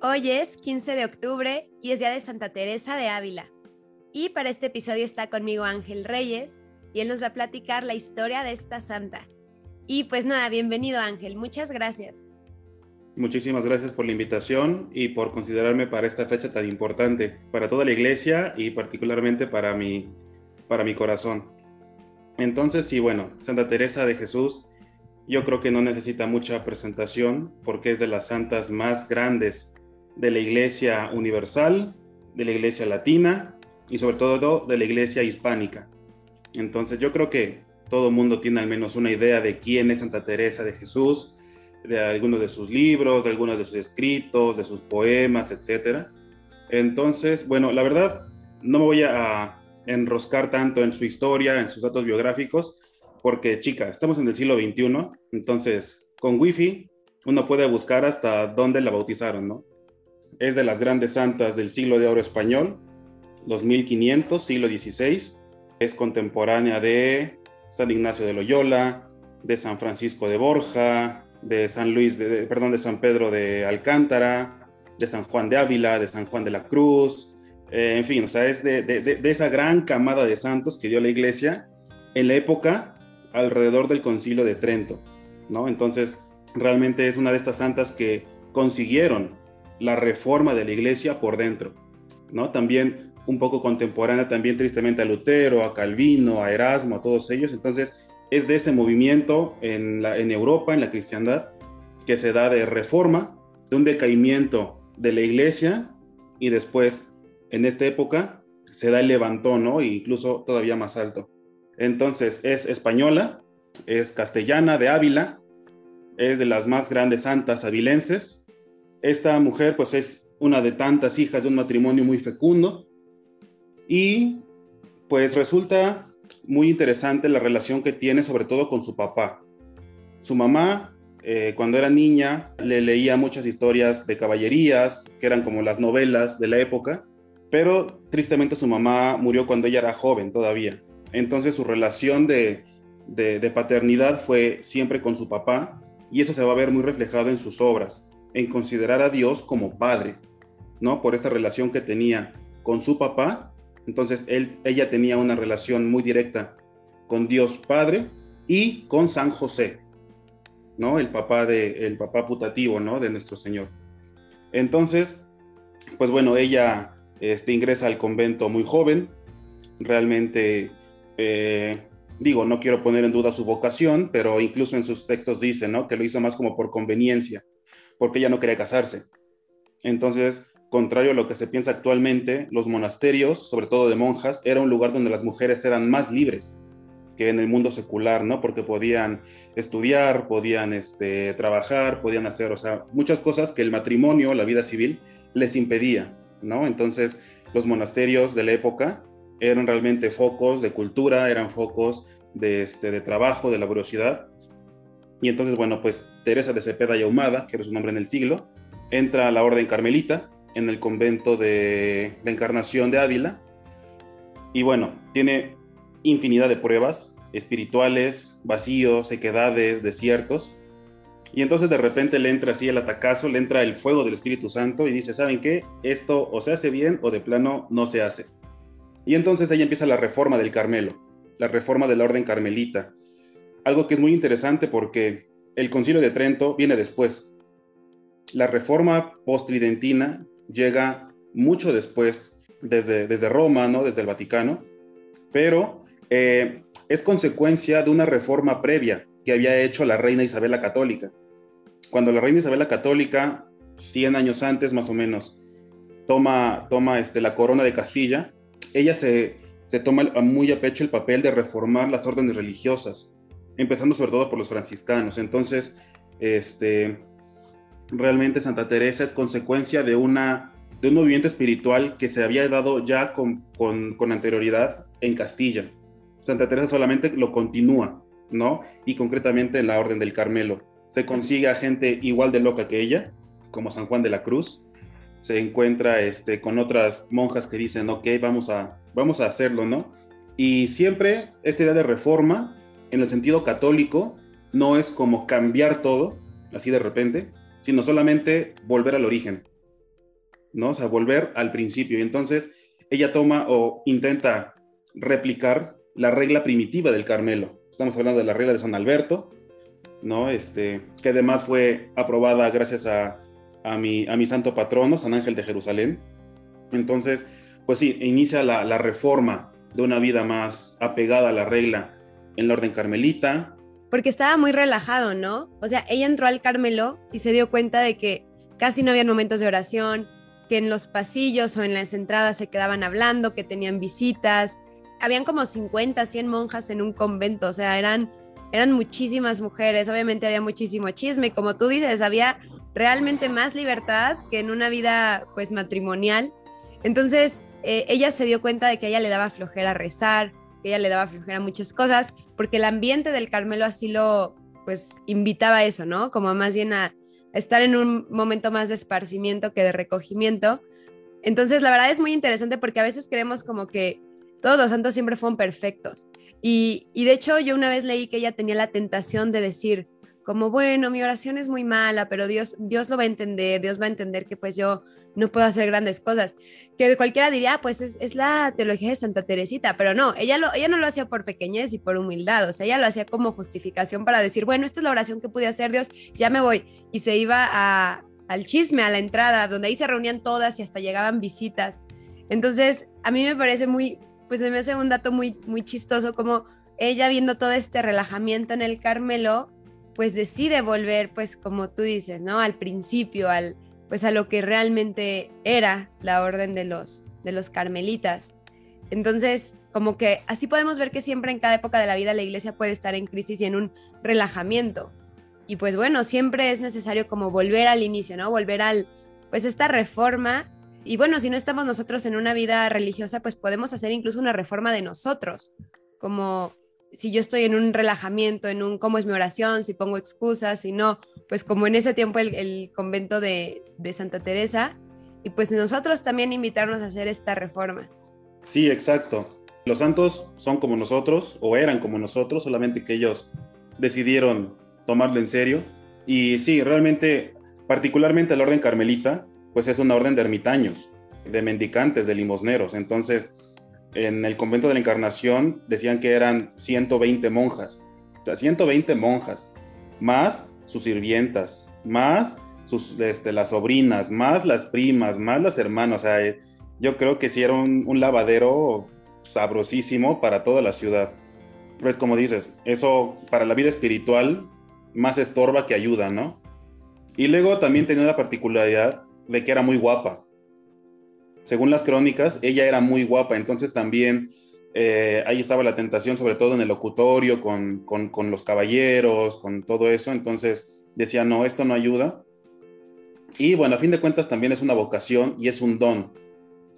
Hoy es 15 de octubre y es día de Santa Teresa de Ávila. Y para este episodio está conmigo Ángel Reyes y él nos va a platicar la historia de esta santa. Y pues nada, bienvenido Ángel, muchas gracias. Muchísimas gracias por la invitación y por considerarme para esta fecha tan importante para toda la iglesia y particularmente para mi, para mi corazón. Entonces, sí, bueno, Santa Teresa de Jesús yo creo que no necesita mucha presentación porque es de las santas más grandes de la Iglesia Universal, de la Iglesia Latina y sobre todo de la Iglesia Hispánica. Entonces yo creo que todo mundo tiene al menos una idea de quién es Santa Teresa de Jesús, de algunos de sus libros, de algunos de sus escritos, de sus poemas, etc. Entonces, bueno, la verdad, no me voy a enroscar tanto en su historia, en sus datos biográficos, porque chica, estamos en el siglo XXI, entonces con Wi-Fi uno puede buscar hasta dónde la bautizaron, ¿no? Es de las grandes santas del siglo de oro español, 2500, siglo XVI, es contemporánea de San Ignacio de Loyola, de San Francisco de Borja, de San Luis, de, perdón, de San Pedro de Alcántara, de San Juan de Ávila, de San Juan de la Cruz, eh, en fin, o sea, es de, de, esa gran camada de santos que dio la iglesia en la época alrededor del concilio de Trento, ¿no? Entonces, realmente es una de estas santas que consiguieron la reforma de la iglesia por dentro, ¿no? También un poco contemporánea, también tristemente a Lutero, a Calvino, a Erasmo, a todos ellos. Entonces, es de ese movimiento en, la, en Europa, en la cristiandad, que se da de reforma, de un decaimiento de la iglesia y después, en esta época, se da el levantón, ¿no? E incluso todavía más alto. Entonces, es española, es castellana de Ávila, es de las más grandes santas avilenses. Esta mujer, pues, es una de tantas hijas de un matrimonio muy fecundo y, pues, resulta muy interesante la relación que tiene, sobre todo con su papá. Su mamá, eh, cuando era niña, le leía muchas historias de caballerías, que eran como las novelas de la época, pero tristemente su mamá murió cuando ella era joven todavía. Entonces su relación de, paternidad fue siempre con su papá y eso se va a ver muy reflejado en sus obras, en considerar a Dios como padre, ¿no? Por esta relación que tenía con su papá. Entonces ella tenía una relación muy directa con Dios Padre y con San José, ¿no? El papá, de, el papá putativo, ¿no? De nuestro Señor. Entonces, pues bueno, ella este, ingresa al convento muy joven, realmente eh, digo, no quiero poner en duda su vocación, pero incluso en sus textos dice, ¿no? Que lo hizo más como por conveniencia, porque ella no quería casarse. Entonces, contrario a lo que se piensa actualmente, los monasterios, sobre todo de monjas, era un lugar donde las mujeres eran más libres que en el mundo secular, ¿no? Porque podían estudiar, podían este, trabajar, podían hacer, o sea, muchas cosas que el matrimonio, la vida civil, les impedía, ¿no? Entonces, los monasterios de la época eran realmente focos de cultura, eran focos de, este, de trabajo, de laboriosidad. Y entonces, bueno, pues Teresa de Cepeda y Ahumada, que era su nombre en el siglo, entra a la orden carmelita en el convento de la Encarnación de Ávila. Y bueno, tiene infinidad de pruebas espirituales, vacíos, sequedades, desiertos. Y entonces de repente le entra así el atacazo, le entra el fuego del Espíritu Santo y dice, ¿saben qué? Esto o se hace bien o de plano no se hace. Y entonces ahí empieza la reforma del Carmelo, la reforma de la orden carmelita. Algo que es muy interesante porque el concilio de Trento viene después. La reforma post-tridentina llega mucho después, desde, desde Roma, ¿no? desde el Vaticano, pero eh, es consecuencia de una reforma previa que había hecho la reina Isabel la Católica. Cuando la reina Isabel la Católica, 100 años antes más o menos, toma, toma este, la corona de Castilla, ella se, toma muy a pecho el papel de reformar las órdenes religiosas, empezando sobre todo por los franciscanos. Entonces, este, realmente Santa Teresa es consecuencia de, una, de un movimiento espiritual que se había dado ya con, con, anterioridad en Castilla. Santa Teresa solamente lo continúa, ¿no? Y concretamente en la Orden del Carmelo. Se consigue a gente igual de loca que ella, como San Juan de la Cruz, se encuentra este, con otras monjas que dicen, ok, vamos a, vamos a hacerlo, ¿no? Y siempre esta idea de reforma, en el sentido católico, no es como cambiar todo, así de repente, sino solamente volver al origen, ¿no? O sea, volver al principio. Y entonces ella toma o intenta replicar la regla primitiva del Carmelo. Estamos hablando de la regla de San Alberto, ¿no? Este, que además fue aprobada gracias a, a, mi, a mi santo patrono, San Ángel de Jerusalén. Entonces, pues sí, inicia la, la reforma de una vida más apegada a la regla en la orden carmelita. Porque estaba muy relajado, ¿no? O sea, ella entró al Carmelo y se dio cuenta de que casi no había momentos de oración, que en los pasillos o en las entradas se quedaban hablando, que tenían visitas. Habían como 50, 100 monjas en un convento, o sea, eran, eran muchísimas mujeres, obviamente había muchísimo chisme, como tú dices, había realmente más libertad que en una vida pues matrimonial. Entonces, eh, ella se dio cuenta de que a ella le daba flojera rezar, que ella le daba flojera muchas cosas, porque el ambiente del Carmelo así lo pues invitaba a eso, ¿no? Como más bien a, estar en un momento más de esparcimiento que de recogimiento. Entonces, la verdad es muy interesante porque a veces creemos como que todos los santos siempre fueron perfectos. Y, y de hecho, yo una vez leí que ella tenía la tentación de decir, como, bueno, mi oración es muy mala, pero Dios, Dios lo va a entender, Dios va a entender que pues yo no puedo hacer grandes cosas. Que cualquiera diría, pues es, la teología de Santa Teresita, pero no, ella, lo, ella no lo hacía por pequeñez y por humildad, o sea, ella lo hacía como justificación para decir, bueno, esta es la oración que pude hacer, Dios, ya me voy. Y se iba a, al chisme, a la entrada, donde ahí se reunían todas y hasta llegaban visitas. Entonces, a mí me parece muy, pues me hace un dato muy, muy chistoso como ella viendo todo este relajamiento en el Carmelo, pues decide volver, pues como tú dices, ¿no? Al principio, al, pues a lo que realmente era la orden de los, de los carmelitas. Entonces, como que así podemos ver que siempre en cada época de la vida la iglesia puede estar en crisis y en un relajamiento. Y pues bueno, siempre es necesario como volver al inicio, ¿no? Volver al, pues esta reforma. Y bueno, si no estamos nosotros en una vida religiosa, pues podemos hacer incluso una reforma de nosotros, como si yo estoy en un relajamiento, en un cómo es mi oración, si pongo excusas, si no, pues como en ese tiempo el, convento de, de, Santa Teresa, y pues nosotros también invitarnos a hacer esta reforma. Sí, exacto. Los santos son como nosotros, o eran como nosotros, solamente que ellos decidieron tomarlo en serio. Y sí, realmente, particularmente la orden carmelita, pues es una orden de ermitaños, de mendicantes, de limosneros. Entonces, en el convento de la Encarnación decían que eran 120 monjas, o sea, 120 monjas, más sus sirvientas, más sus, este, las sobrinas, más las primas, más las hermanas, o sea, eh, yo creo que sí era un, lavadero sabrosísimo para toda la ciudad. Pues como dices, eso para la vida espiritual más estorba que ayuda, ¿no? Y luego también tenía la particularidad de que era muy guapa según las crónicas, ella era muy guapa, entonces también eh, ahí estaba la tentación, sobre todo en el locutorio, con, con, los caballeros, con todo eso, entonces decía, no, esto no ayuda. Y bueno, a fin de cuentas también es una vocación y es un don,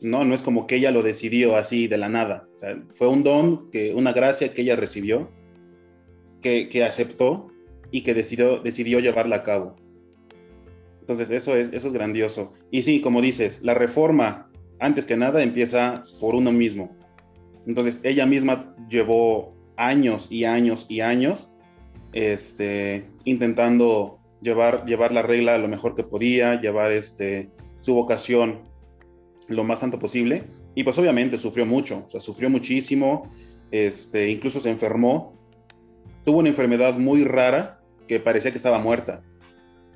¿no? No es como que ella lo decidió así de la nada, o sea, fue un don, que, una gracia que ella recibió, que, que aceptó y que decidió, decidió llevarla a cabo. Entonces eso es, eso es grandioso. Y sí, como dices, la reforma antes que nada empieza por uno mismo. Entonces ella misma llevó años y años y años este, intentando llevar, llevar la regla lo mejor que podía, llevar este, su vocación lo más tanto posible. Y pues obviamente sufrió mucho, o sea, sufrió muchísimo, este, incluso se enfermó. Tuvo una enfermedad muy rara que parecía que estaba muerta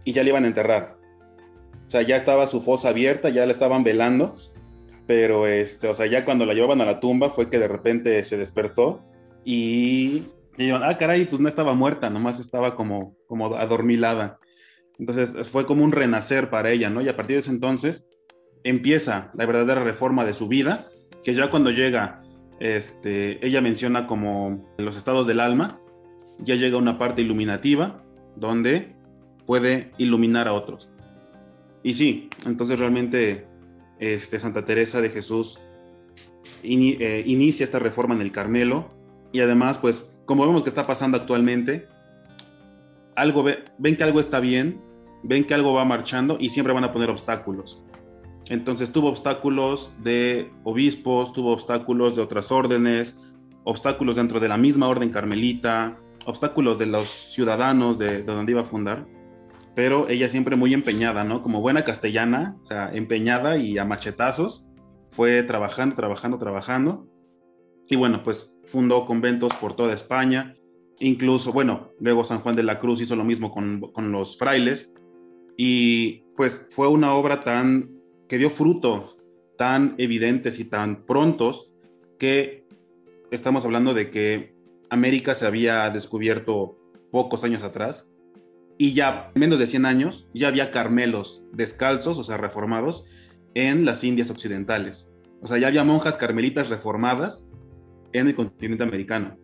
y ya le iban a enterrar. O sea, ya estaba su fosa abierta, ya la estaban velando pero este, o sea, ya cuando la llevaban a la tumba fue que de repente se despertó y, dijeron, ah, caray, pues no estaba muerta, nomás estaba como, como adormilada. Entonces fue como un renacer para ella, ¿no? Y a partir de ese entonces empieza la verdadera reforma de su vida, que ya cuando llega, este, ella menciona como los estados del alma, ya llega una parte iluminativa donde puede iluminar a otros. Y sí, entonces realmente este, Santa Teresa de Jesús eh, inicia esta reforma en el Carmelo y además, pues, como vemos que está pasando actualmente, algo ven que algo está bien, ven que algo va marchando y siempre van a poner obstáculos. Entonces tuvo obstáculos de obispos, tuvo obstáculos de otras órdenes, obstáculos dentro de la misma orden carmelita, obstáculos de los ciudadanos de, de donde iba a fundar. Pero ella siempre muy empeñada, ¿no? Como buena castellana, o sea, empeñada y a machetazos, fue trabajando, trabajando, trabajando. Y bueno, pues fundó conventos por toda España, incluso, bueno, luego San Juan de la Cruz hizo lo mismo con, con los frailes, y pues fue una obra tan que dio frutos tan evidentes y tan prontos que estamos hablando de que América se había descubierto pocos años atrás y ya menos de 100 años ya había carmelos descalzos, o sea, reformados, en las Indias occidentales. O sea, ya había monjas carmelitas reformadas en el continente americano.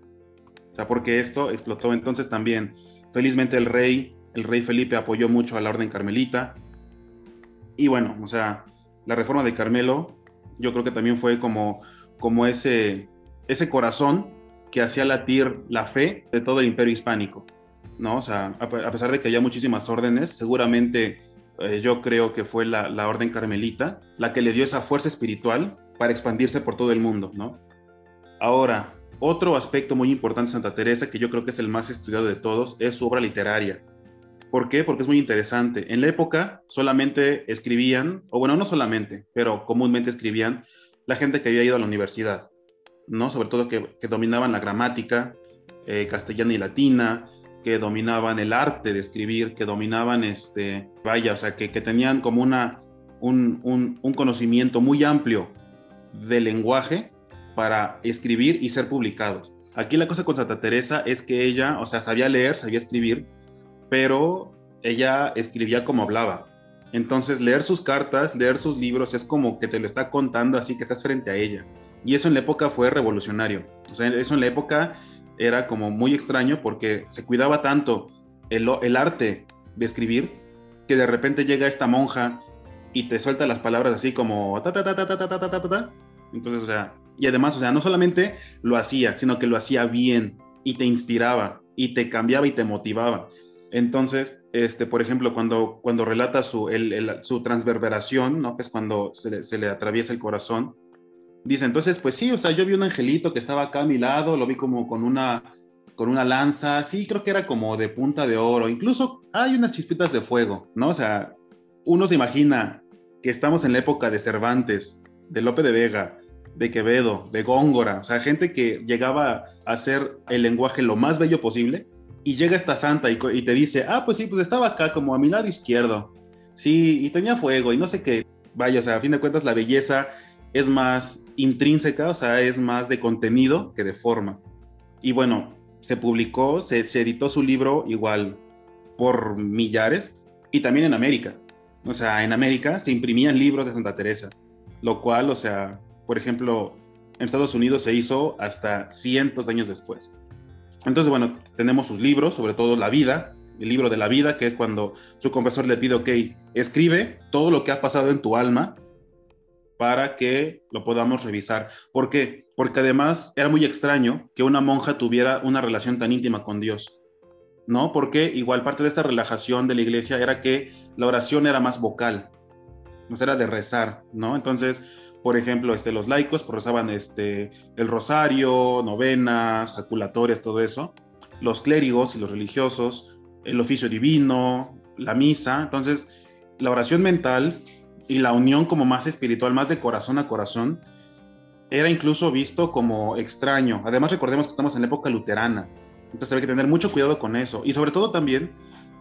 O sea, porque esto explotó entonces también. Felizmente el rey, el rey Felipe apoyó mucho a la orden carmelita. Y bueno, o sea, la reforma de Carmelo, yo creo que también fue como, como ese, ese corazón que hacía latir la fe de todo el imperio hispánico. ¿No? O sea, a, pesar de que haya muchísimas órdenes, seguramente eh, yo creo que fue la, la, orden carmelita la que le dio esa fuerza espiritual para expandirse por todo el mundo, ¿no? Ahora, otro aspecto muy importante de Santa Teresa, que yo creo que es el más estudiado de todos, es su obra literaria. ¿Por qué? Porque es muy interesante. En la época solamente escribían, o bueno, no solamente, pero comúnmente escribían la gente que había ido a la universidad, ¿no? Sobre todo que, dominaban la gramática eh, castellana y latina, que dominaban el arte de escribir, que dominaban, este, vaya, o sea, que, tenían como una, un, un conocimiento muy amplio del lenguaje para escribir y ser publicados. Aquí la cosa con Santa Teresa es que ella, o sea, sabía leer, sabía escribir, pero ella escribía como hablaba. Entonces, leer sus cartas, leer sus libros, es como que te lo está contando así que estás frente a ella. Y eso en la época fue revolucionario. O sea, eso en la época era como muy extraño porque se cuidaba tanto el, el arte de escribir que de repente llega esta monja y te suelta las palabras así como ta ta ta ta ta ta ta ta ta. Entonces, o sea, y además, o sea, no solamente lo hacía, sino que lo hacía bien y te inspiraba y te cambiaba y te motivaba. Entonces, este, por ejemplo, cuando, cuando relata su, su transverberación, ¿no? que es cuando se le, atraviesa el corazón, dice, entonces, pues sí, o sea, yo vi un angelito que estaba acá a mi lado, lo vi como con una, con una lanza, sí, creo que era como de punta de oro, incluso hay unas chispitas de fuego, ¿no? O sea, uno se imagina que estamos en la época de Cervantes, de Lope de Vega, de Quevedo, de Góngora, o sea, gente que llegaba a hacer el lenguaje lo más bello posible, y llega esta santa y, te dice, ah, pues sí, pues estaba acá como a mi lado izquierdo, sí, y tenía fuego y no sé qué, vaya, o sea, a fin de cuentas la belleza es más intrínseca, o sea, es más de contenido que de forma. Y bueno, se publicó, se, editó su libro igual por millares y también en América. O sea, en América se imprimían libros de Santa Teresa, lo cual, o sea, por ejemplo, en Estados Unidos se hizo hasta cientos de años después. Entonces, bueno, tenemos sus libros, sobre todo La vida, el libro de la vida, que es cuando su confesor le pide, ok, escribe todo lo que ha pasado en tu alma para que lo podamos revisar. ¿Por qué? Porque además era muy extraño que una monja tuviera una relación tan íntima con Dios. ¿No? Porque igual parte de esta relajación de la iglesia era que la oración era más vocal, no era de rezar, ¿no? Entonces, por ejemplo, este, los laicos pues, rezaban este, el rosario, novenas, jaculatorias, todo eso. Los clérigos y los religiosos, el oficio divino, la misa. Entonces, la oración mental y la unión como más espiritual, más de corazón a corazón, era incluso visto como extraño. Además, recordemos que estamos en la época luterana. Entonces, hay que tener mucho cuidado con eso. Y sobre todo también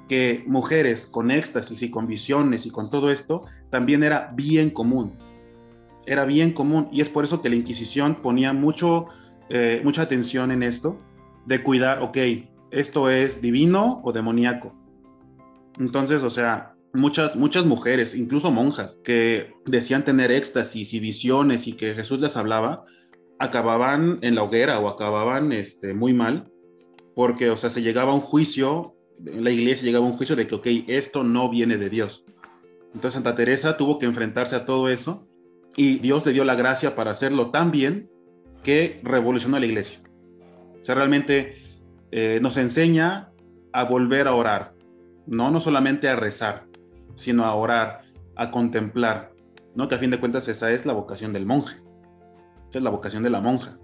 que mujeres con éxtasis y con visiones y con todo esto, también era bien común era bien común y es por eso que la Inquisición ponía mucho, eh, mucha atención en esto, de cuidar, ok, esto es divino o demoníaco. Entonces, o sea, muchas, muchas mujeres, incluso monjas, que decían tener éxtasis y visiones y que Jesús les hablaba, acababan en la hoguera o acababan este, muy mal, porque, o sea, se llegaba a un juicio, en la iglesia llegaba a un juicio de que, ok, esto no viene de Dios. Entonces Santa Teresa tuvo que enfrentarse a todo eso y Dios le dio la gracia para hacerlo tan bien que revolucionó la iglesia. O sea, realmente eh, nos enseña a volver a orar, no, no solamente a rezar, sino a orar, a contemplar, ¿no? Que a fin de cuentas esa es la vocación del monje, esa es la vocación de la monja,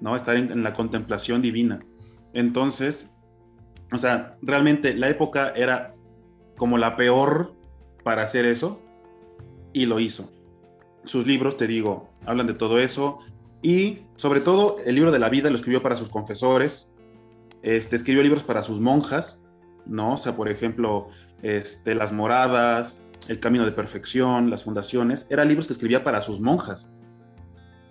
¿no? Estar en, la contemplación divina. Entonces, o sea, realmente la época era como la peor para hacer eso y lo hizo. Sus libros, te digo, hablan de todo eso y sobre todo el libro de la vida lo escribió para sus confesores, este, escribió libros para sus monjas, ¿no? O sea, por ejemplo, este, Las Moradas, El Camino de Perfección, Las Fundaciones, eran libros que escribía para sus monjas.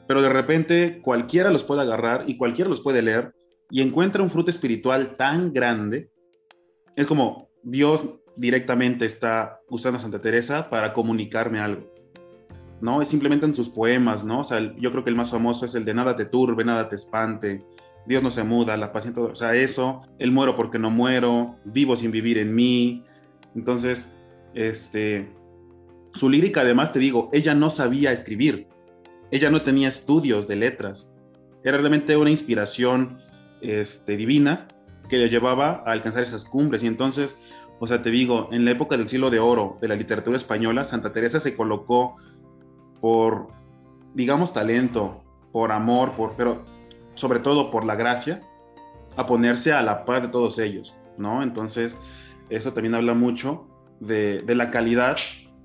Pero de repente cualquiera los puede agarrar y cualquiera los puede leer y encuentra un fruto espiritual tan grande. Es como Dios directamente está usando a Santa Teresa para comunicarme algo. ¿no? Es simplemente en sus poemas, ¿no? O sea, yo creo que el más famoso es el de nada te turbe, nada te espante, Dios no se muda, la paciencia, o sea, eso, el muero porque no muero, vivo sin vivir en mí. Entonces, este, su lírica además, te digo, ella no sabía escribir, ella no tenía estudios de letras, era realmente una inspiración este, divina que le llevaba a alcanzar esas cumbres. Y entonces, o sea, te digo, en la época del siglo de oro de la literatura española, Santa Teresa se colocó por, digamos, talento, por amor, por, pero sobre todo por la gracia, a ponerse a la par de todos ellos, ¿no? Entonces, eso también habla mucho de, la calidad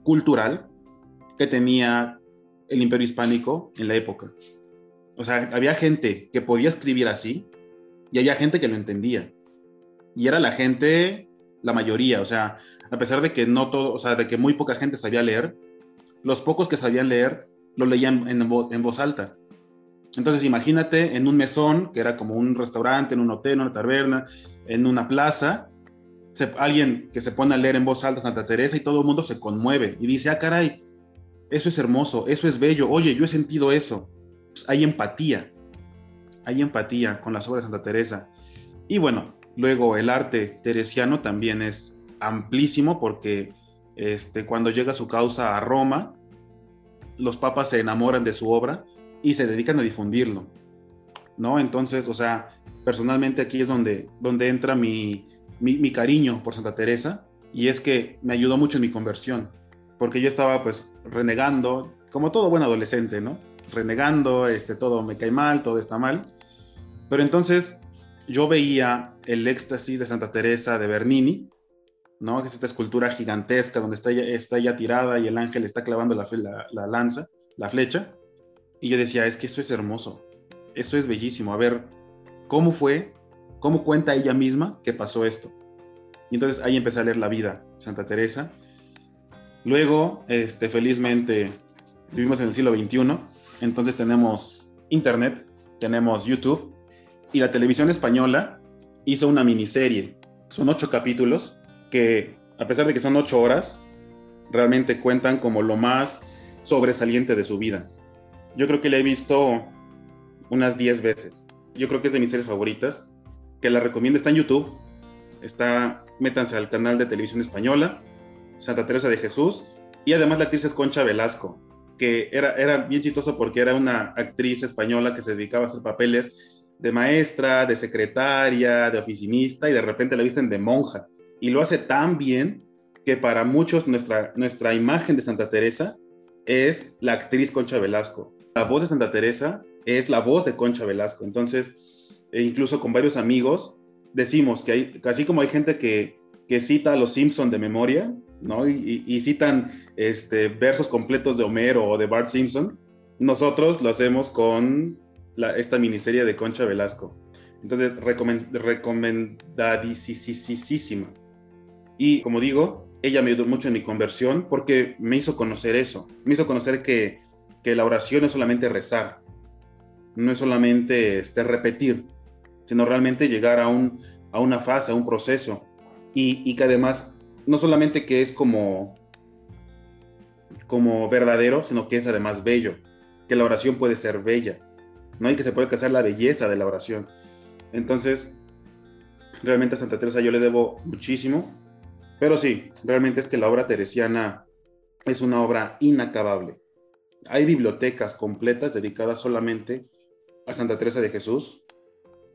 cultural que tenía el imperio hispánico en la época. O sea, había gente que podía escribir así y había gente que lo entendía. Y era la gente, la mayoría, o sea, a pesar de que no todo, o sea, de que muy poca gente sabía leer, los pocos que sabían leer lo leían en, voz alta. Entonces imagínate en un mesón, que era como un restaurante, en un hotel, en una taberna, en una plaza, alguien que se pone a leer en voz alta Santa Teresa y todo el mundo se conmueve y dice, ah, caray, eso es hermoso, eso es bello, oye, yo he sentido eso. Pues, hay empatía, hay empatía con las obras de Santa Teresa. Y bueno, luego el arte teresiano también es amplísimo porque este, cuando llega su causa a Roma, los papas se enamoran de su obra y se dedican a difundirlo, ¿no? Entonces, o sea, personalmente aquí es donde, donde entra mi, cariño por Santa Teresa y es que me ayudó mucho en mi conversión, porque yo estaba pues renegando, como todo buen adolescente, ¿no? Renegando, este, todo me cae mal, todo está mal. Pero entonces yo veía el éxtasis de Santa Teresa de Bernini, ¿no? Es esta escultura gigantesca donde está ella, está ella tirada y el ángel está clavando la, la, lanza, la flecha. Y yo decía, es que eso es hermoso, eso es bellísimo. A ver, ¿cómo fue? ¿Cómo cuenta ella misma que pasó esto? Y entonces ahí empecé a leer la vida Santa Teresa. Luego, este, felizmente, vivimos en el siglo XXI, entonces tenemos internet, tenemos YouTube y la televisión española hizo una miniserie. Son ocho capítulos que a pesar de que son ocho horas, realmente cuentan como lo más sobresaliente de su vida. Yo creo que la he visto unas diez veces. Yo creo que es de mis series favoritas, que la recomiendo. Está en YouTube, está, métanse al canal de televisión española, Santa Teresa de Jesús, y además la actriz es Concha Velasco, que era, era bien chistoso porque era una actriz española que se dedicaba a hacer papeles de maestra, de secretaria, de oficinista, y de repente la visten de monja y lo hace tan bien que para muchos nuestra, nuestra imagen de Santa Teresa es la actriz Concha Velasco. La voz de Santa Teresa es la voz de Concha Velasco. Entonces, e incluso con varios amigos, decimos que hay, así como hay gente que, que cita a los Simpson de memoria, ¿no? Y, citan este, versos completos de Homero o de Bart Simpson, nosotros lo hacemos con esta miniserie de Concha Velasco. Entonces, recomendadísima. Y como digo, ella me ayudó mucho en mi conversión porque me hizo conocer eso, me hizo conocer que, que la oración es solamente rezar, no es solamente este, repetir, sino realmente llegar a, un, a una fase, a un proceso. Y, y, que además, no solamente que es como, como verdadero, sino que es además bello, que la oración puede ser bella, ¿no? hay que se puede casar la belleza de la oración. Entonces, realmente a Santa Teresa yo le debo muchísimo pero sí, realmente es que la obra teresiana es una obra inacabable. Hay bibliotecas completas dedicadas solamente a Santa Teresa de Jesús,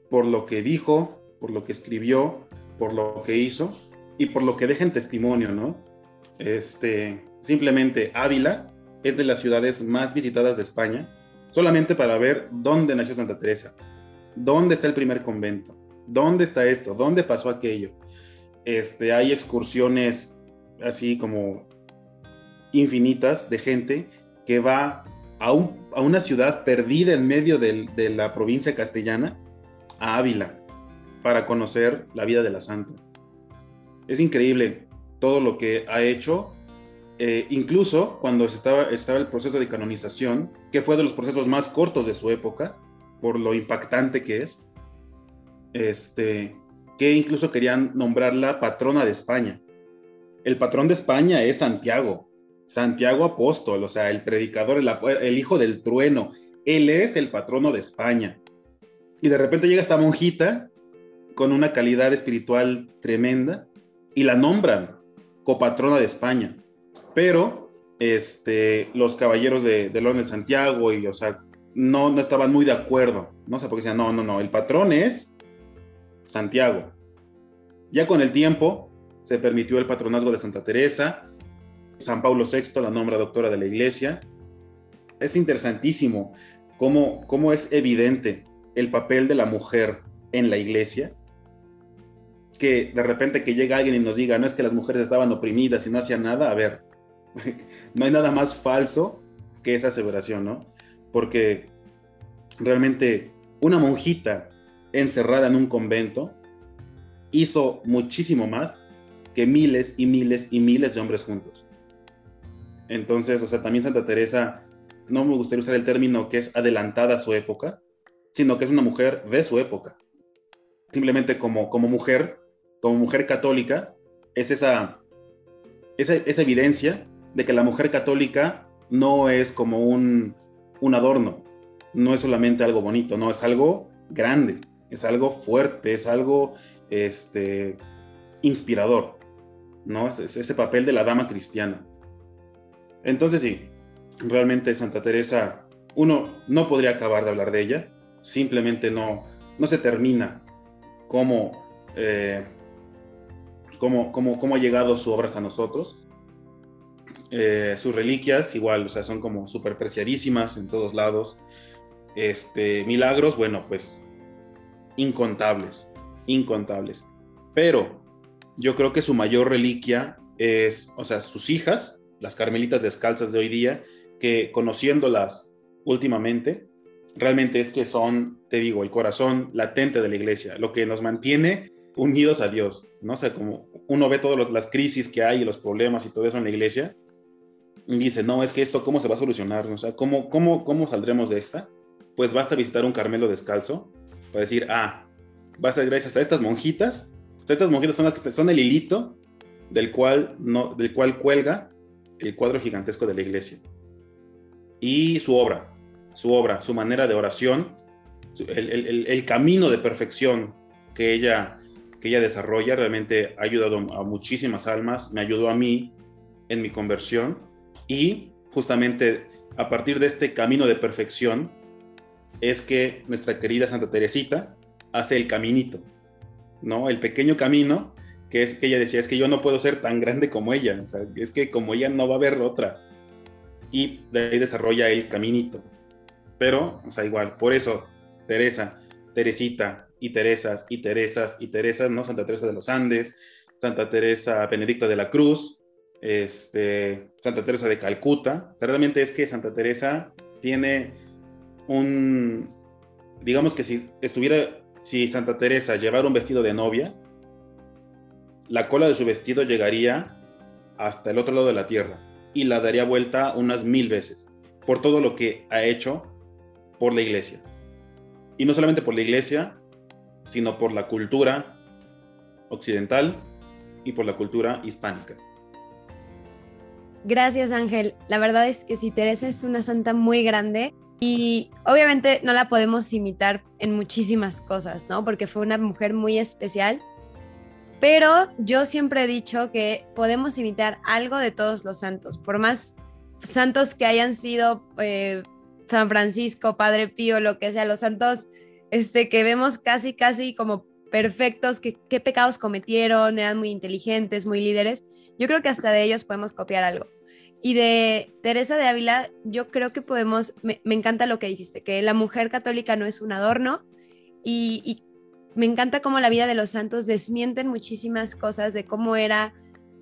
por lo que dijo, por lo que escribió, por lo que hizo y por lo que deja en testimonio, ¿no? Este, simplemente Ávila es de las ciudades más visitadas de España, solamente para ver dónde nació Santa Teresa, dónde está el primer convento, dónde está esto, dónde pasó aquello. Este, hay excursiones así como infinitas de gente que va a, una ciudad perdida en medio de la provincia castellana, a Ávila, para conocer la vida de la santa. Es increíble todo lo que ha hecho, eh, incluso cuando estaba, estaba el proceso de canonización, que fue de los procesos más cortos de su época, por lo impactante que es, este, que incluso querían nombrarla patrona de España. El patrón de España es Santiago, Santiago Apóstol, o sea, el predicador, el, hijo del trueno. Él es el patrono de España. Y de repente llega esta monjita con una calidad espiritual tremenda y la nombran copatrona de España. Pero este, los caballeros de, de de Santiago y, o sea, no, no estaban muy de acuerdo, ¿no? sé, porque decían, no, no, no, el patrón es Santiago. Ya con el tiempo se permitió el patronazgo de Santa Teresa, San Pablo VI la nombra doctora de la iglesia. Es interesantísimo cómo, cómo es evidente el papel de la mujer en la iglesia, que de repente que llega alguien y nos diga, no es que las mujeres estaban oprimidas y no hacían nada, a ver, no hay nada más falso que esa aseveración, ¿no? Porque realmente una monjita encerrada en un convento hizo muchísimo más que miles y miles y miles de hombres juntos. Entonces, o sea, también Santa Teresa, no me gustaría usar el término que es adelantada a su época, sino que es una mujer de su época. Simplemente como, como mujer, como mujer católica, es esa, esa, evidencia de que la mujer católica no es como un, un adorno, no es solamente algo bonito, no, es algo grande, es algo fuerte, es algo este, inspirador, ¿no? Es ese papel de la dama cristiana. Entonces sí, realmente Santa Teresa, uno no podría acabar de hablar de ella, simplemente no, no se termina cómo, eh, cómo, cómo, ha llegado su obra hasta nosotros. Eh, sus reliquias igual, o sea, son como súper preciadísimas en todos lados. Este, milagros, bueno, pues incontables, incontables. Pero yo creo que su mayor reliquia es, o sea, sus hijas, las carmelitas descalzas de hoy día, que conociéndolas últimamente, realmente es que son, te digo, el corazón latente de la iglesia, lo que nos mantiene unidos a Dios, ¿no? O sea, como uno ve todas las crisis que hay y los problemas y todo eso en la iglesia, y dice, no, es que esto, ¿cómo se va a solucionar? O sea, ¿cómo, cómo, cómo saldremos de esta? Pues basta visitar un Carmelo descalzo para decir, ah, va gracias a estas monjitas. estas monjitas son las que son el hilito del cual, no, del cual cuelga el cuadro gigantesco de la iglesia. Y su obra, su obra, su manera de oración, el, camino de perfección que ella, que ella desarrolla, realmente ha ayudado a muchísimas almas, me ayudó a mí en mi conversión y justamente a partir de este camino de perfección es que nuestra querida Santa Teresita hace el caminito, ¿no? El pequeño camino que es que ella decía, es que yo no puedo ser tan grande como ella, es que como ella no va a haber otra. Y de ahí desarrolla el caminito. Pero, o sea, igual, por eso, Teresa, Teresita, y Teresas, y Teresas, y Teresas, ¿no? Santa Teresa de los Andes, Santa Teresa Benedicta de la Cruz, este, Santa Teresa de Calcuta. Realmente es que Santa Teresa tiene un, digamos que si estuviera, si Santa Teresa llevara un vestido de novia, la cola de su vestido llegaría hasta el otro lado de la tierra y la daría vuelta unas mil veces por todo lo que ha hecho por la iglesia. Y no solamente por la iglesia, sino por la cultura occidental y por la cultura hispánica. Gracias Ángel. La verdad es que si Teresa es una santa muy grande y obviamente no la podemos imitar en muchísimas cosas, ¿no? Porque fue una mujer muy especial pero yo siempre he dicho que podemos imitar algo de todos los santos, por más santos que hayan sido eh, San Francisco, Padre Pío, lo que sea, los santos este, que vemos casi, casi como perfectos, que, qué pecados cometieron, eran muy inteligentes, muy líderes. Yo creo que hasta de ellos podemos copiar algo. Y de Teresa de Ávila, yo creo que podemos, me, encanta lo que dijiste, que la mujer católica no es un adorno y, me encanta cómo la vida de los santos desmienten muchísimas cosas de cómo era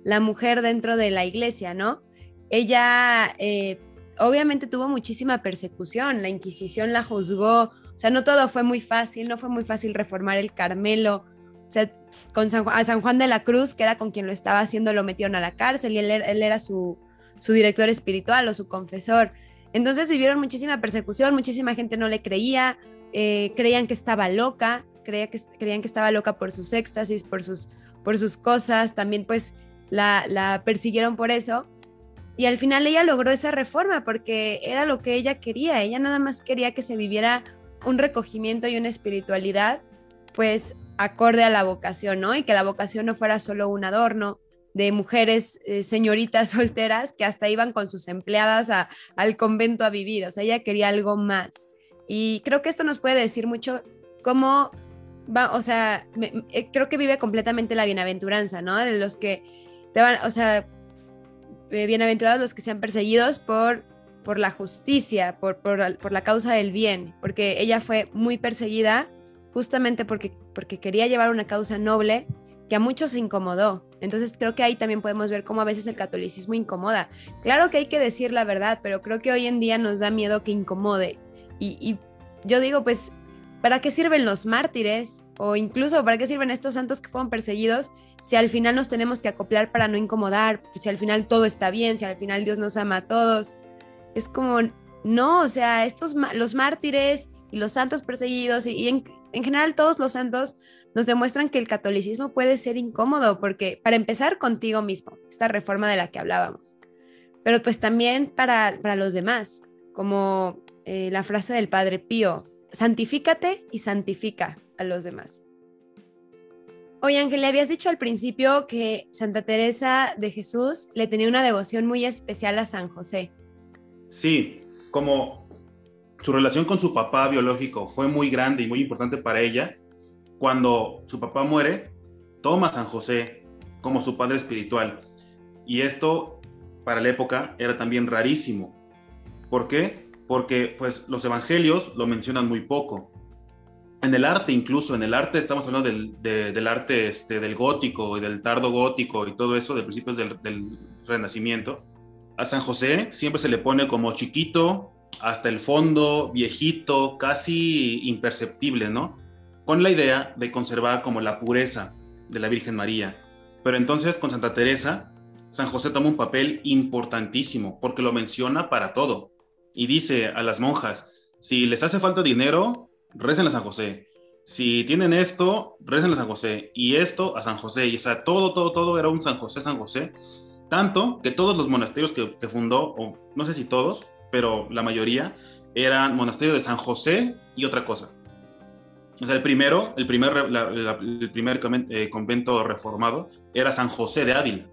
la mujer dentro de la iglesia, ¿no? Ella eh, obviamente tuvo muchísima persecución, la Inquisición la juzgó, o sea, no todo fue muy fácil, no fue muy fácil reformar el Carmelo, o sea, con a San Juan de la Cruz, que era con quien lo estaba haciendo, lo metieron a la cárcel y él, era su, director espiritual o su confesor. Entonces vivieron muchísima persecución, muchísima gente no le creía, eh, creían que estaba loca, creían que estaba loca por sus éxtasis, por sus, por sus cosas, también pues la, la persiguieron por eso. Y al final ella logró esa reforma porque era lo que ella quería. Ella nada más quería que se viviera un recogimiento y una espiritualidad, pues acorde a la vocación, ¿no? Y que la vocación no fuera solo un adorno de mujeres, eh, señoritas solteras que hasta iban con sus empleadas al convento a vivir. O sea, ella quería algo más. Y creo que esto nos puede decir mucho cómo va, o sea, eh, creo que vive completamente la bienaventuranza, ¿no? De los que te van, o sea, bienaventurados los que sean perseguidos por, por la justicia, por, por, la causa del bien, porque ella fue muy perseguida justamente porque, porque quería llevar una causa noble que a muchos se incomodó. Entonces creo que ahí también podemos ver cómo a veces el catolicismo incomoda. Claro que hay que decir la verdad, pero creo que hoy en día nos da miedo que incomode. Y, y yo digo, pues, ¿para qué sirven los mártires? O incluso, ¿para qué sirven estos santos que fueron perseguidos si al final nos tenemos que acoplar para no incomodar, si al final todo está bien, si al final Dios nos ama a todos. Es como, no, o sea, estos, los mártires y los santos perseguidos y, en, general todos los santos nos demuestran que el catolicismo puede ser incómodo, porque para empezar contigo mismo, esta reforma de la que hablábamos, pero pues también para, para los demás, como eh, la frase del Padre Pío, santifícate y santifica a los demás. Oye, Ángel, le habías dicho al principio que Santa Teresa de Jesús le tenía una devoción muy especial a San José. Sí, como su relación con su papá biológico fue muy grande y muy importante para ella, cuando su papá muere, toma a San José como su padre espiritual. Y esto para la época era también rarísimo. ¿Por qué? Porque pues los evangelios lo mencionan muy poco en el arte incluso, en el arte estamos hablando del, arte este, del gótico y del tardo gótico y todo eso de principios del, Renacimiento. A San José siempre se le pone como chiquito, hasta el fondo, viejito, casi imperceptible, ¿no? Con la idea de conservar como la pureza de la Virgen María. Pero entonces con Santa Teresa, San José toma un papel importantísimo porque lo menciona para todo. Y dice a las monjas, si les hace falta dinero, recen a San José. Si tienen esto, recen a San José. Y esto a San José. Y o todo, todo, todo era un San José, San José. Tanto que todos los monasterios que, fundó, o no sé si todos, pero la mayoría, eran monasterios de San José y otra cosa. O sea, el primero, el primer, el primer eh, convento reformado era San José de Ávila.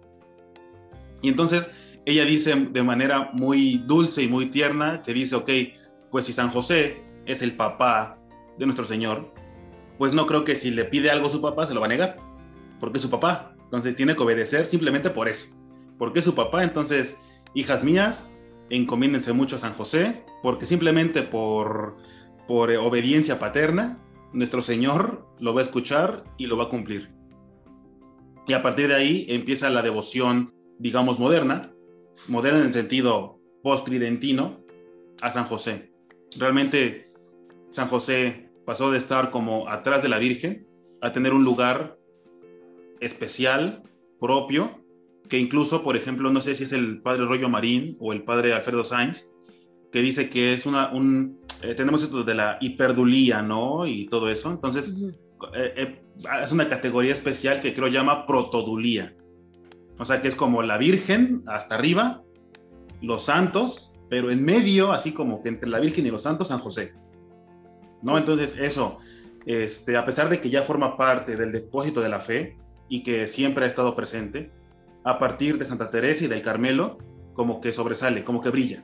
Y entonces ella dice de manera muy dulce y muy tierna que dice, ok, pues si San José es el papá de nuestro Señor, pues no creo que si le pide algo a su papá se lo va a negar, porque es su papá. Entonces tiene que obedecer simplemente por eso. Porque es su papá, entonces, hijas mías, encomiéndense mucho a San José, porque simplemente por, por obediencia paterna, nuestro Señor lo va a escuchar y lo va a cumplir. Y a partir de ahí empieza la devoción, digamos, moderna, moderna en el sentido post-tridentino, a San José. Realmente San José pasó de estar como atrás de la Virgen a tener un lugar especial, propio, que incluso, por ejemplo, no sé si es el padre Rollo Marín o el padre Alfredo Sainz, que dice que es una, un, eh, tenemos esto de la hiperdulía, ¿no? Y todo eso. Entonces, eh, eh, es una categoría especial que creo llama protodulía. O sea, que es como la Virgen hasta arriba, los santos, pero en medio, así como que entre la Virgen y los santos, San José. ¿No? Entonces, eso, este, a pesar de que ya forma parte del depósito de la fe y que siempre ha estado presente, a partir de Santa Teresa y del Carmelo, como que sobresale, como que brilla.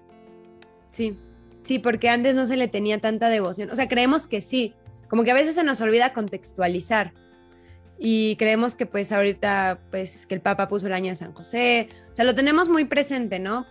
Sí, sí, porque antes no se le tenía tanta devoción. O sea, creemos que sí, como que a veces se nos olvida contextualizar. Y creemos que pues ahorita, pues que el Papa puso el año de San José. O sea, lo tenemos muy presente, ¿no?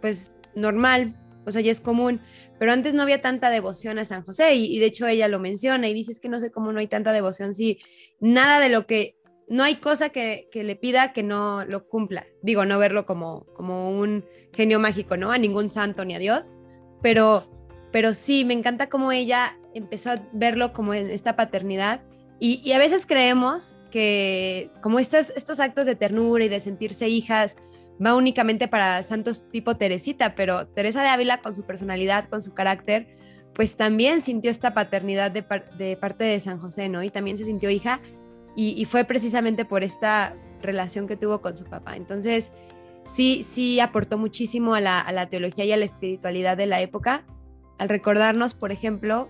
Pues normal, o sea, ya es común, pero antes no había tanta devoción a San José y, de hecho ella lo menciona y dice es que no sé cómo no hay tanta devoción si nada de lo que no hay cosa que, le pida que no lo cumpla. Digo, no verlo como, como un genio mágico, ¿no? A ningún santo ni a Dios, pero, pero sí, me encanta cómo ella empezó a verlo como en esta paternidad y, a veces creemos que como estos, estos actos de ternura y de sentirse hijas va únicamente para santos tipo Teresita, pero Teresa de Ávila con su personalidad, con su carácter, pues también sintió esta paternidad de, parte de San José, ¿no? Y también se sintió hija y, fue precisamente por esta relación que tuvo con su papá. Entonces, sí, sí aportó muchísimo a la, teología y a la espiritualidad de la época, al recordarnos, por ejemplo,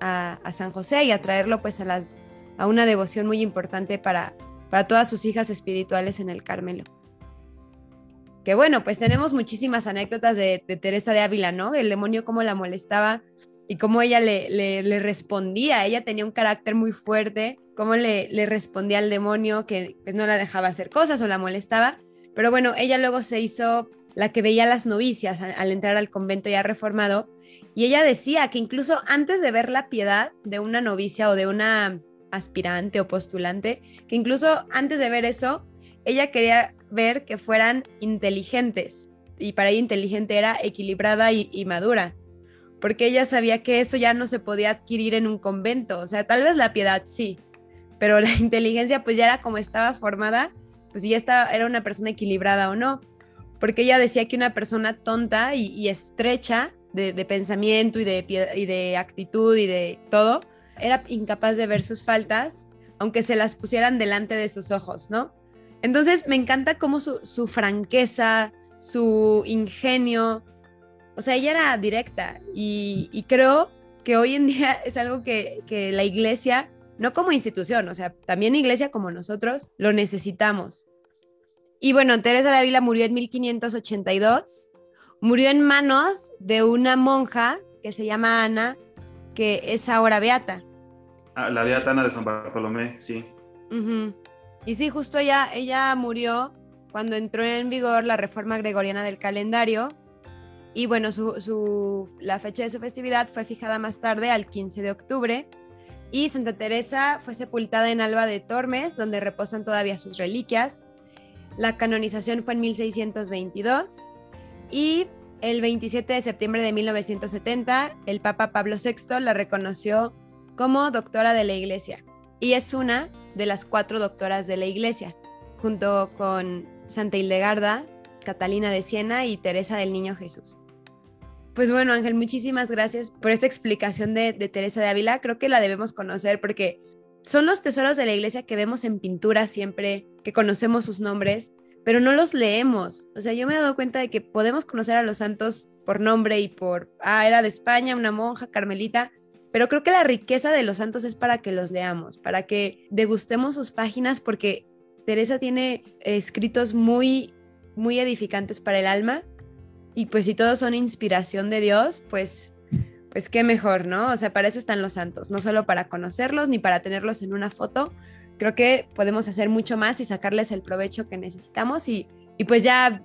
a, San José y a traerlo pues a una devoción muy importante para todas sus hijas espirituales en el Carmelo. Que bueno, pues tenemos muchísimas anécdotas de, Teresa de Ávila, ¿no? El demonio cómo la molestaba y cómo ella le, le, respondía. Ella tenía un carácter muy fuerte, cómo le, le respondía al demonio que pues, no la dejaba hacer cosas o la molestaba. Pero bueno, ella luego se hizo la que veía las novicias al entrar al convento ya reformado. Y ella decía que incluso antes de ver la piedad de una novicia o de una aspirante o postulante, que incluso antes de ver eso, ella quería ver que fueran inteligentes. Y para ella inteligente era equilibrada y, madura, porque ella sabía que eso ya no se podía adquirir en un convento. O sea, tal vez la piedad sí, pero la inteligencia pues ya era como estaba formada, pues ya estaba, era una persona equilibrada o no. Porque ella decía que una persona tonta y, estrecha de, pensamiento y de actitud y de todo, era incapaz de ver sus faltas, aunque se las pusieran delante de sus ojos, ¿no? Entonces me encanta cómo su, franqueza, su ingenio, o sea, ella era directa y, creo que hoy en día es algo que, que, la iglesia, no como institución, o sea, también iglesia como nosotros, lo necesitamos. Y bueno, Teresa de Ávila murió en 1582, murió en manos de una monja que se llama Ana, que es ahora beata. Ah, la beata Ana de San Bartolomé, sí. Y sí, justo ella, ella murió cuando entró en vigor la reforma gregoriana del calendario. Y bueno, la fecha de su festividad fue fijada más tarde al 15 de octubre. Y Santa Teresa fue sepultada en Alba de Tormes, donde reposan todavía sus reliquias. La canonización fue en 1622. Y el 27 de septiembre de 1970, el Papa Pablo VI la reconoció como doctora de la Iglesia y es una de las cuatro doctoras de la Iglesia, junto con Santa Hildegarda, Catalina de Siena y Teresa del Niño Jesús. Pues bueno, Ángel, muchísimas gracias por esta explicación de, de Teresa de Ávila. Creo que la debemos conocer porque son los tesoros de la iglesia que vemos en pintura siempre, que conocemos sus nombres, pero no los leemos. O sea, yo me he dado cuenta de que podemos conocer a los santos por nombre y por, ah, era de España, una monja carmelita, pero creo que la riqueza de los santos es para que los leamos, para que degustemos sus páginas, porque Teresa tiene escritos muy, muy edificantes para el alma. Y pues si todos son inspiración de Dios, pues pues qué mejor, ¿no? O sea, para eso están los santos, no solo para conocerlos ni para tenerlos en una foto, creo que podemos hacer mucho más y sacarles el provecho que necesitamos y, pues ya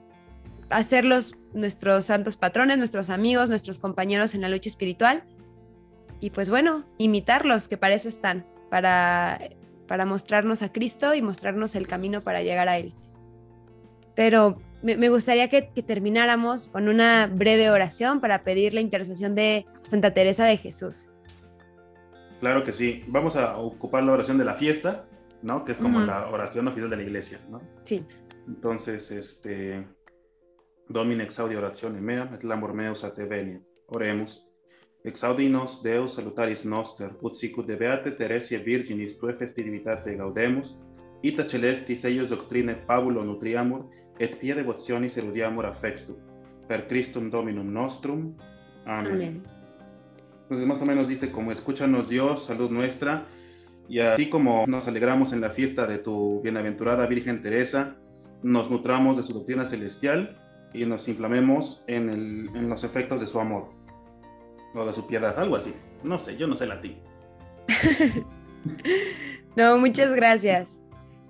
hacerlos nuestros santos patrones, nuestros amigos, nuestros compañeros en la lucha espiritual. Y pues bueno, imitarlos, que para eso están, para, para mostrarnos a Cristo y mostrarnos el camino para llegar a Él. Pero me, gustaría que, que, termináramos con una breve oración para pedir la intercesión de Santa Teresa de Jesús. Claro que sí. Vamos a ocupar la oración de la fiesta ¿no? Que es como la oración oficial de la iglesia, ¿no? Sí. Entonces, este, Domine exaudi oratione mea, et lamor meus a te veniet. Oremos. Exaudinos Deus salutaris noster, ut sicut de beate Teresia Virginis tue festivitate gaudemus, ita celestis eius doctrine Paulo nutriamur, et pie devotionis erudiamur affectu. Per Christum Dominum nostrum. Amén. Amén. Entonces, más o menos dice, como escúchanos Dios, salud nuestra, y así como nos alegramos en la fiesta de tu bienaventurada Virgen Teresa, nos nutramos de su doctrina celestial y nos inflamemos en, en los efectos de su amor o de su piedad, algo así. No sé, yo no sé latín. no, muchas gracias.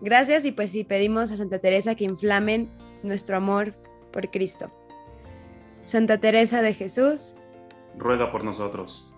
Gracias y pues sí, pedimos a Santa Teresa que inflamen nuestro amor por Cristo. Santa Teresa de Jesús, ruega por nosotros.